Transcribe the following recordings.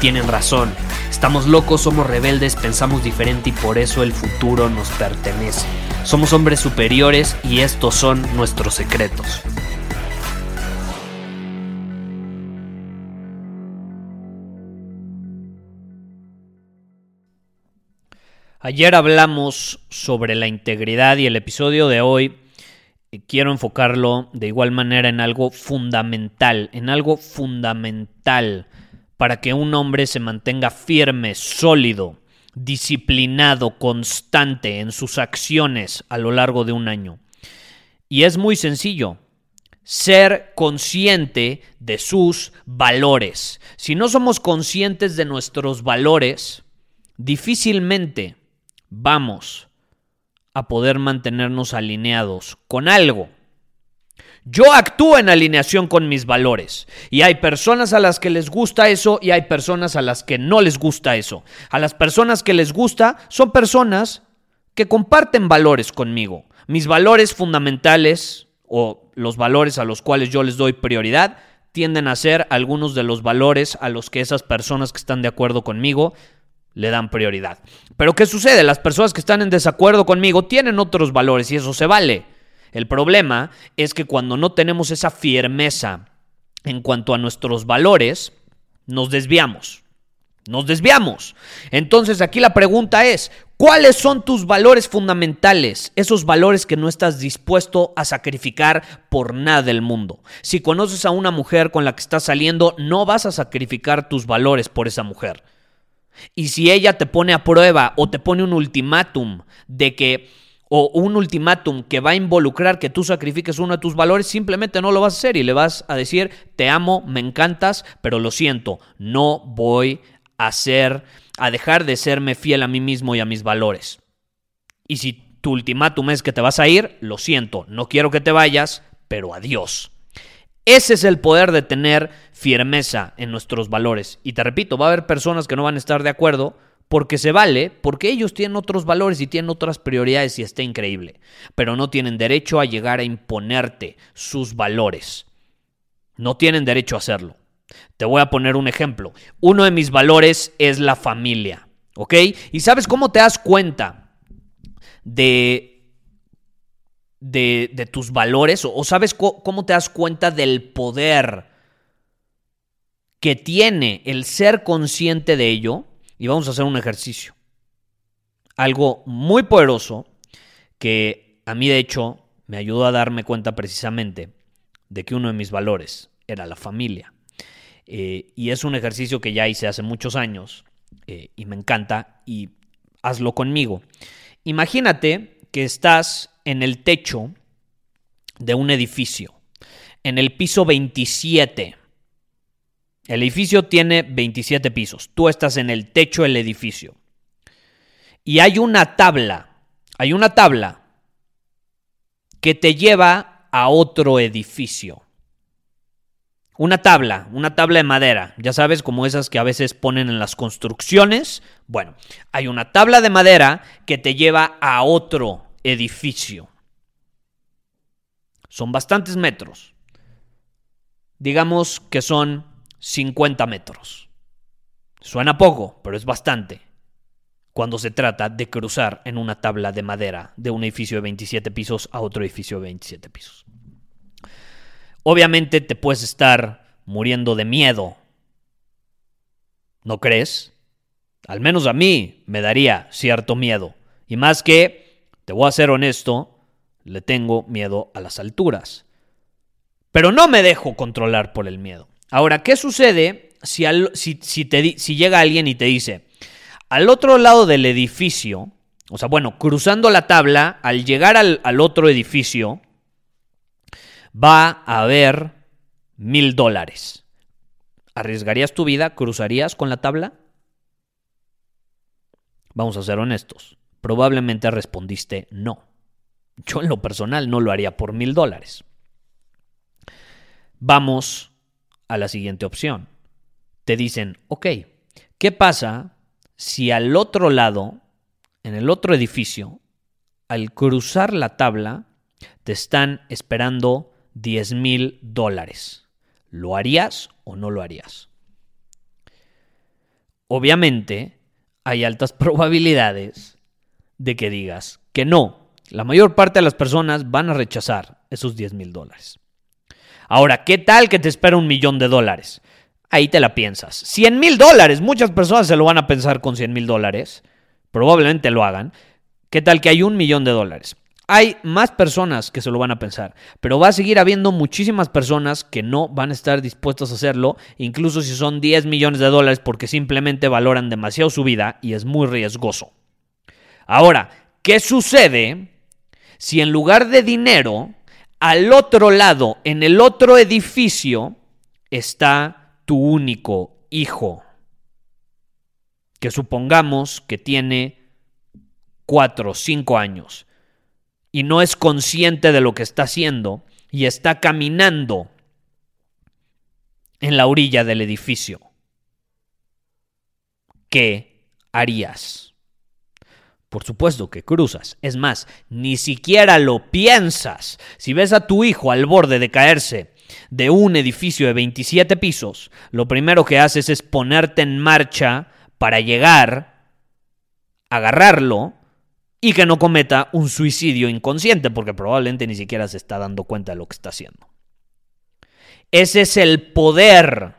tienen razón. Estamos locos, somos rebeldes, pensamos diferente y por eso el futuro nos pertenece. Somos hombres superiores y estos son nuestros secretos. Ayer hablamos sobre la integridad y el episodio de hoy eh, quiero enfocarlo de igual manera en algo fundamental, en algo fundamental para que un hombre se mantenga firme, sólido, disciplinado, constante en sus acciones a lo largo de un año. Y es muy sencillo, ser consciente de sus valores. Si no somos conscientes de nuestros valores, difícilmente vamos a poder mantenernos alineados con algo. Yo actúo en alineación con mis valores y hay personas a las que les gusta eso y hay personas a las que no les gusta eso. A las personas que les gusta son personas que comparten valores conmigo. Mis valores fundamentales o los valores a los cuales yo les doy prioridad tienden a ser algunos de los valores a los que esas personas que están de acuerdo conmigo le dan prioridad. Pero ¿qué sucede? Las personas que están en desacuerdo conmigo tienen otros valores y eso se vale. El problema es que cuando no tenemos esa firmeza en cuanto a nuestros valores, nos desviamos. Nos desviamos. Entonces aquí la pregunta es, ¿cuáles son tus valores fundamentales? Esos valores que no estás dispuesto a sacrificar por nada del mundo. Si conoces a una mujer con la que estás saliendo, no vas a sacrificar tus valores por esa mujer. Y si ella te pone a prueba o te pone un ultimátum de que o un ultimátum que va a involucrar que tú sacrifiques uno de tus valores, simplemente no lo vas a hacer y le vas a decir, te amo, me encantas, pero lo siento, no voy a hacer, a dejar de serme fiel a mí mismo y a mis valores. Y si tu ultimátum es que te vas a ir, lo siento, no quiero que te vayas, pero adiós. Ese es el poder de tener firmeza en nuestros valores. Y te repito, va a haber personas que no van a estar de acuerdo porque se vale, porque ellos tienen otros valores y tienen otras prioridades y está increíble. Pero no tienen derecho a llegar a imponerte sus valores. No tienen derecho a hacerlo. Te voy a poner un ejemplo. Uno de mis valores es la familia. ¿Ok? ¿Y sabes cómo te das cuenta de de, tus valores o, sabes cómo te das cuenta del poder que tiene el ser consciente de ello. Y vamos a hacer un ejercicio. Algo muy poderoso que a mí de hecho me ayudó a darme cuenta precisamente de que uno de mis valores era la familia. Eh, y es un ejercicio que ya hice hace muchos años eh, y me encanta y hazlo conmigo. Imagínate que estás en el techo de un edificio, en el piso 27. El edificio tiene 27 pisos. Tú estás en el techo del edificio. Y hay una tabla, hay una tabla que te lleva a otro edificio. Una tabla, una tabla de madera, ya sabes, como esas que a veces ponen en las construcciones. Bueno, hay una tabla de madera que te lleva a otro edificio. Son bastantes metros. Digamos que son 50 metros. Suena poco, pero es bastante cuando se trata de cruzar en una tabla de madera de un edificio de 27 pisos a otro edificio de 27 pisos. Obviamente te puedes estar muriendo de miedo. ¿No crees? Al menos a mí me daría cierto miedo. Y más que te voy a ser honesto, le tengo miedo a las alturas. Pero no me dejo controlar por el miedo. Ahora, ¿qué sucede si, si, si, llega alguien y te dice, Al otro lado del edificio, o sea, bueno, cruzando la tabla, al llegar al, al otro edificio, va a haber mil dólares. ¿Arriesgarías tu vida? ¿Cruzarías con la tabla? Vamos a ser honestos. Probablemente respondiste no. Yo en lo personal no lo haría por mil dólares. Vamos a la siguiente opción. Te dicen, ok, ¿qué pasa si al otro lado, en el otro edificio, al cruzar la tabla, te están esperando 10 mil dólares? ¿Lo harías o no lo harías? Obviamente, hay altas probabilidades de que digas que no. La mayor parte de las personas van a rechazar esos 10 mil dólares. Ahora, ¿qué tal que te espera un millón de dólares? Ahí te la piensas. 100 mil dólares. Muchas personas se lo van a pensar con 100 mil dólares. Probablemente lo hagan. ¿Qué tal que hay un millón de dólares? Hay más personas que se lo van a pensar, pero va a seguir habiendo muchísimas personas que no van a estar dispuestas a hacerlo, incluso si son 10 millones de dólares porque simplemente valoran demasiado su vida y es muy riesgoso. Ahora, ¿qué sucede si en lugar de dinero, al otro lado, en el otro edificio, está tu único hijo? Que supongamos que tiene 4 o 5 años y no es consciente de lo que está haciendo y está caminando en la orilla del edificio, ¿qué harías? Por supuesto que cruzas. Es más, ni siquiera lo piensas. Si ves a tu hijo al borde de caerse de un edificio de 27 pisos, lo primero que haces es ponerte en marcha para llegar, agarrarlo y que no cometa un suicidio inconsciente, porque probablemente ni siquiera se está dando cuenta de lo que está haciendo. Ese es el poder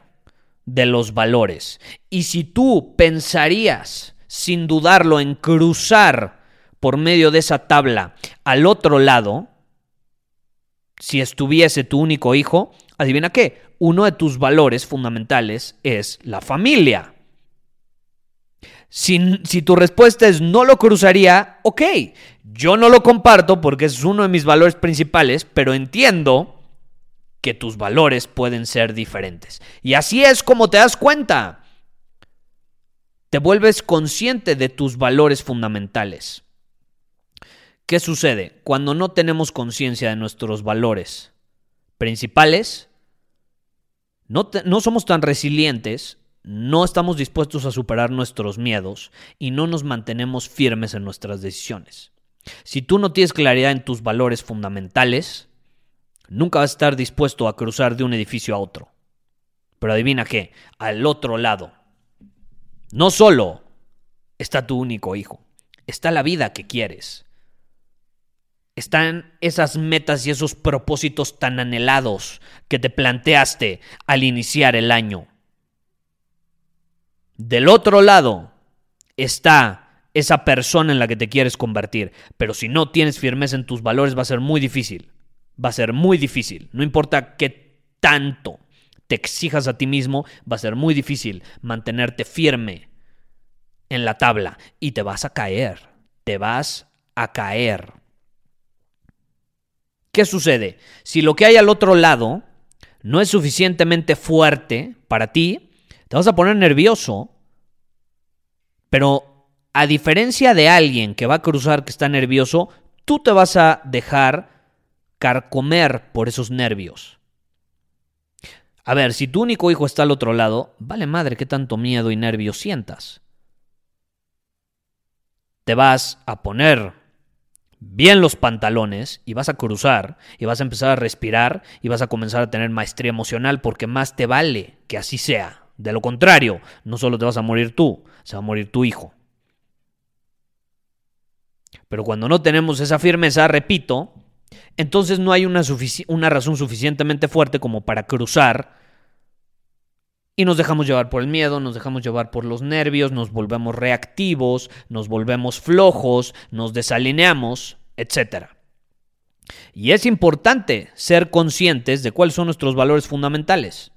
de los valores. Y si tú pensarías, sin dudarlo, en cruzar por medio de esa tabla al otro lado, si estuviese tu único hijo, adivina qué, uno de tus valores fundamentales es la familia. Si, tu respuesta es no lo cruzaría, ok, yo no lo comparto porque es uno de mis valores principales, pero entiendo que tus valores pueden ser diferentes. Y así es como te das cuenta. Te vuelves consciente de tus valores fundamentales. ¿Qué sucede? Cuando no tenemos conciencia de nuestros valores principales, no, somos tan resilientes no estamos dispuestos a superar nuestros miedos y no nos mantenemos firmes en nuestras decisiones. Si tú no tienes claridad en tus valores fundamentales, nunca vas a estar dispuesto a cruzar de un edificio a otro. Pero adivina qué, al otro lado, no solo está tu único hijo, está la vida que quieres. Están esas metas y esos propósitos tan anhelados que te planteaste al iniciar el año. Del otro lado está esa persona en la que te quieres convertir. Pero si no tienes firmeza en tus valores va a ser muy difícil. Va a ser muy difícil. No importa qué tanto te exijas a ti mismo, va a ser muy difícil mantenerte firme en la tabla y te vas a caer. Te vas a caer. ¿Qué sucede? Si lo que hay al otro lado no es suficientemente fuerte para ti, te vas a poner nervioso, pero a diferencia de alguien que va a cruzar que está nervioso, tú te vas a dejar carcomer por esos nervios. A ver, si tu único hijo está al otro lado, vale madre qué tanto miedo y nervios sientas. Te vas a poner bien los pantalones y vas a cruzar y vas a empezar a respirar y vas a comenzar a tener maestría emocional porque más te vale que así sea. De lo contrario, no solo te vas a morir tú, se va a morir tu hijo. Pero cuando no tenemos esa firmeza, repito, entonces no hay una, razón suficientemente fuerte como para cruzar y nos dejamos llevar por el miedo, nos dejamos llevar por los nervios, nos volvemos reactivos, nos volvemos flojos, nos desalineamos, etc. Y es importante ser conscientes de cuáles son nuestros valores fundamentales.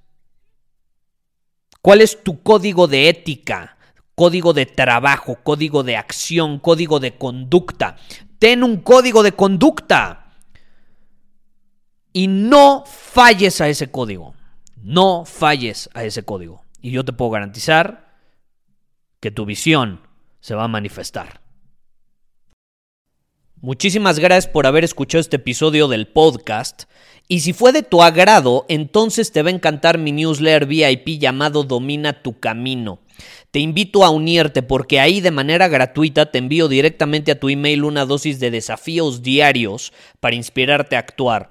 ¿Cuál es tu código de ética? código de trabajo, código de acción, código de conducta. Ten un código de conducta. Y no falles a ese código. No falles a ese código. Y yo te puedo garantizar que tu visión se va a manifestar. Muchísimas gracias por haber escuchado este episodio del podcast. Y si fue de tu agrado, entonces te va a encantar mi newsletter VIP llamado Domina tu Camino. Te invito a unirte porque ahí de manera gratuita te envío directamente a tu email una dosis de desafíos diarios para inspirarte a actuar.